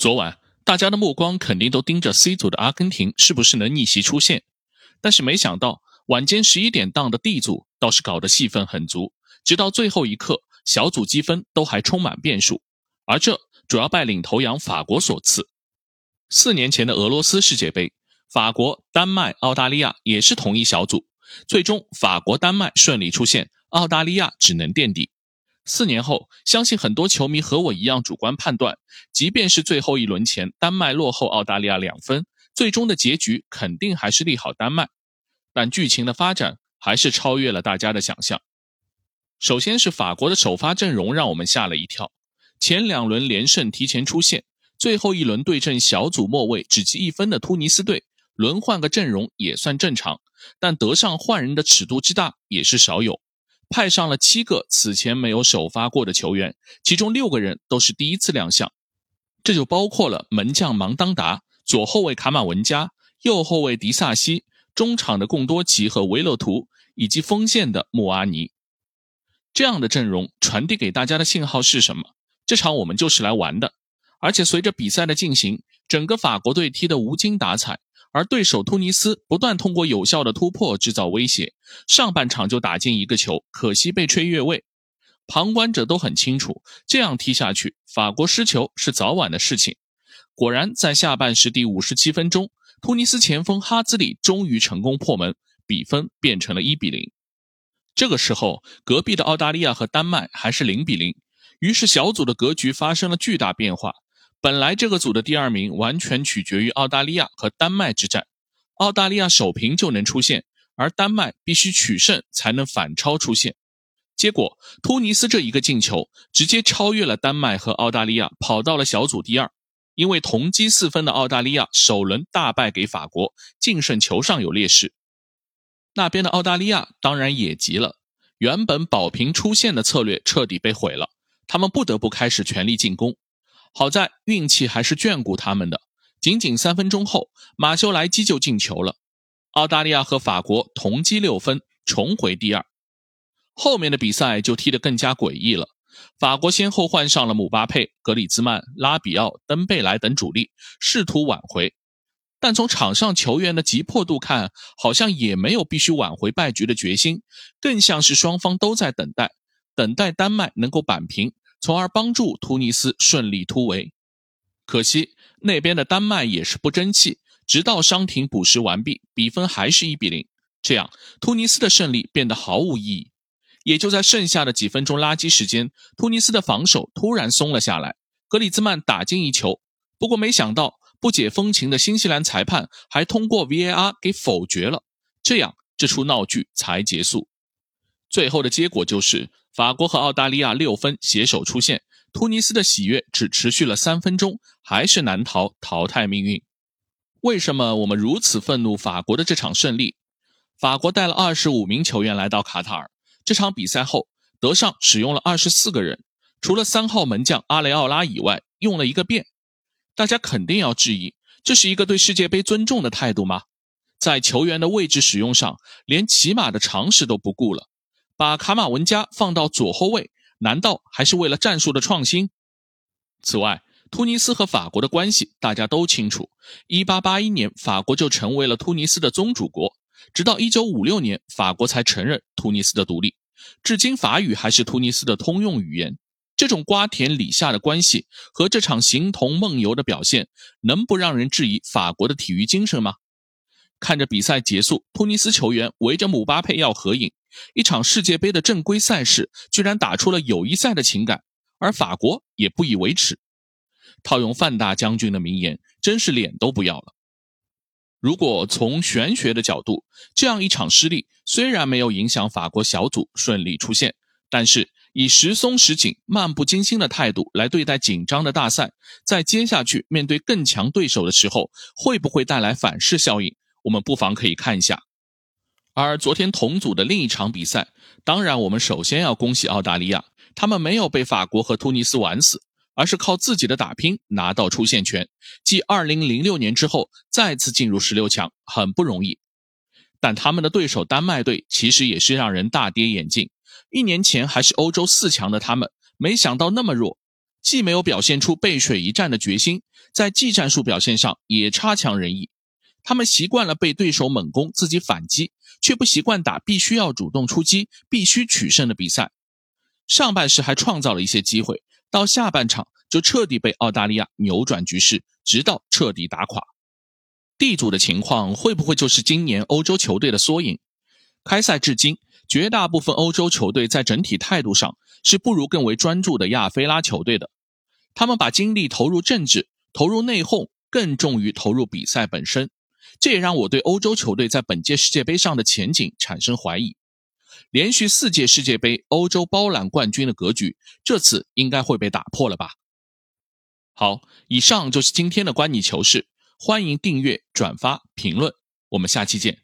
昨晚大家的目光肯定都盯着 C 组的阿根廷是不是能逆袭出线，但是没想到晚间十一点档的 D 组倒是搞得戏份很足，直到最后一刻，小组积分都还充满变数，而这主要拜领头羊法国所赐。四年前的俄罗斯世界杯，法国、丹麦、澳大利亚也是同一小组，最终法国、丹麦顺利出线，澳大利亚只能垫底。四年后，相信很多球迷和我一样主观判断，即便是最后一轮前丹麦落后澳大利亚两分，最终的结局肯定还是利好丹麦。但剧情的发展还是超越了大家的想象。首先是法国的首发阵容让我们吓了一跳，前两轮连胜提前出线，最后一轮对阵小组末位只积一分的突尼斯队，轮换个阵容也算正常，但得上换人的尺度之大也是少有。派上了七个此前没有首发过的球员，其中六个人都是第一次亮相，这就包括了门将芒当达、左后卫卡马文加、右后卫迪萨西、中场的贡多齐和维勒图，以及锋线的穆阿尼。这样的阵容传递给大家的信号是什么？这场我们就是来玩的。而且随着比赛的进行，整个法国队踢得无精打采。而对手突尼斯不断通过有效的突破制造威胁，上半场就打进一个球，可惜被吹越位。旁观者都很清楚，这样踢下去，法国失球是早晚的事情。果然，在下半时第五十七分钟，突尼斯前锋哈兹里终于成功破门，比分变成了一比零。这个时候，隔壁的澳大利亚和丹麦还是零比零，于是小组的格局发生了巨大变化。本来这个组的第二名完全取决于澳大利亚和丹麦之战，澳大利亚首平就能出线，而丹麦必须取胜才能反超出线。结果突尼斯这一个进球直接超越了丹麦和澳大利亚，跑到了小组第二。因为同积四分的澳大利亚首轮大败给法国，净胜球上有劣势。那边的澳大利亚当然也急了，原本保平出线的策略彻底被毁了，他们不得不开始全力进攻。好在运气还是眷顾他们的，仅仅三分钟后，马修莱基就进球了。澳大利亚和法国同积六分，重回第二。后面的比赛就踢得更加诡异了。法国先后换上了姆巴佩、格里兹曼、拉比奥、登贝莱等主力，试图挽回。但从场上球员的急迫度看，好像也没有必须挽回败局的决心，更像是双方都在等待，等待丹麦能够扳平。从而帮助突尼斯顺利突围，可惜那边的丹麦也是不争气，直到伤停补时完毕，比分还是一比零。这样，突尼斯的胜利变得毫无意义。也就在剩下的几分钟垃圾时间，突尼斯的防守突然松了下来，格里兹曼打进一球。不过没想到，不解风情的新西兰裁判还通过 VAR 给否决了，这样这出闹剧才结束。最后的结果就是。法国和澳大利亚六分携手出线，突尼斯的喜悦只持续了三分钟，还是难逃淘汰命运。为什么我们如此愤怒法国的这场胜利？法国带了二十五名球员来到卡塔尔，这场比赛后，德尚使用了二十四个人，除了三号门将阿雷奥拉以外，用了一个遍。大家肯定要质疑，这是一个对世界杯尊重的态度吗？在球员的位置使用上，连起码的常识都不顾了。把卡马文加放到左后卫，难道还是为了战术的创新？此外，突尼斯和法国的关系大家都清楚。1881年，法国就成为了突尼斯的宗主国，直到1956年，法国才承认突尼斯的独立。至今，法语还是突尼斯的通用语言。这种瓜田李下的关系和这场形同梦游的表现，能不让人质疑法国的体育精神吗？看着比赛结束，突尼斯球员围着姆巴佩要合影。一场世界杯的正规赛事，居然打出了友谊赛的情感，而法国也不以为耻。套用范大将军的名言，真是脸都不要了。如果从玄学的角度，这样一场失利虽然没有影响法国小组顺利出线，但是以时松时紧、漫不经心的态度来对待紧张的大赛，在接下去面对更强对手的时候，会不会带来反噬效应？我们不妨可以看一下。而昨天同组的另一场比赛，当然我们首先要恭喜澳大利亚，他们没有被法国和突尼斯玩死，而是靠自己的打拼拿到出线权，继2006年之后再次进入十六强，很不容易。但他们的对手丹麦队其实也是让人大跌眼镜，一年前还是欧洲四强的他们，没想到那么弱。既没有表现出背水一战的决心，在技战术表现上也差强人意。他们习惯了被对手猛攻，自己反击，却不习惯打必须要主动出击、必须取胜的比赛。上半时还创造了一些机会，到下半场就彻底被澳大利亚扭转局势，直到彻底打垮。D 组的情况会不会就是今年欧洲球队的缩影？开赛至今，绝大部分欧洲球队在整体态度上是不如更为专注的亚非拉球队的。他们把精力投入政治，投入内讧，更重于投入比赛本身。这也让我对欧洲球队在本届世界杯上的前景产生怀疑。连续四届世界杯欧洲包揽冠军的格局，这次应该会被打破了吧？好，以上就是今天的观你球事，欢迎订阅、转发、评论，我们下期见。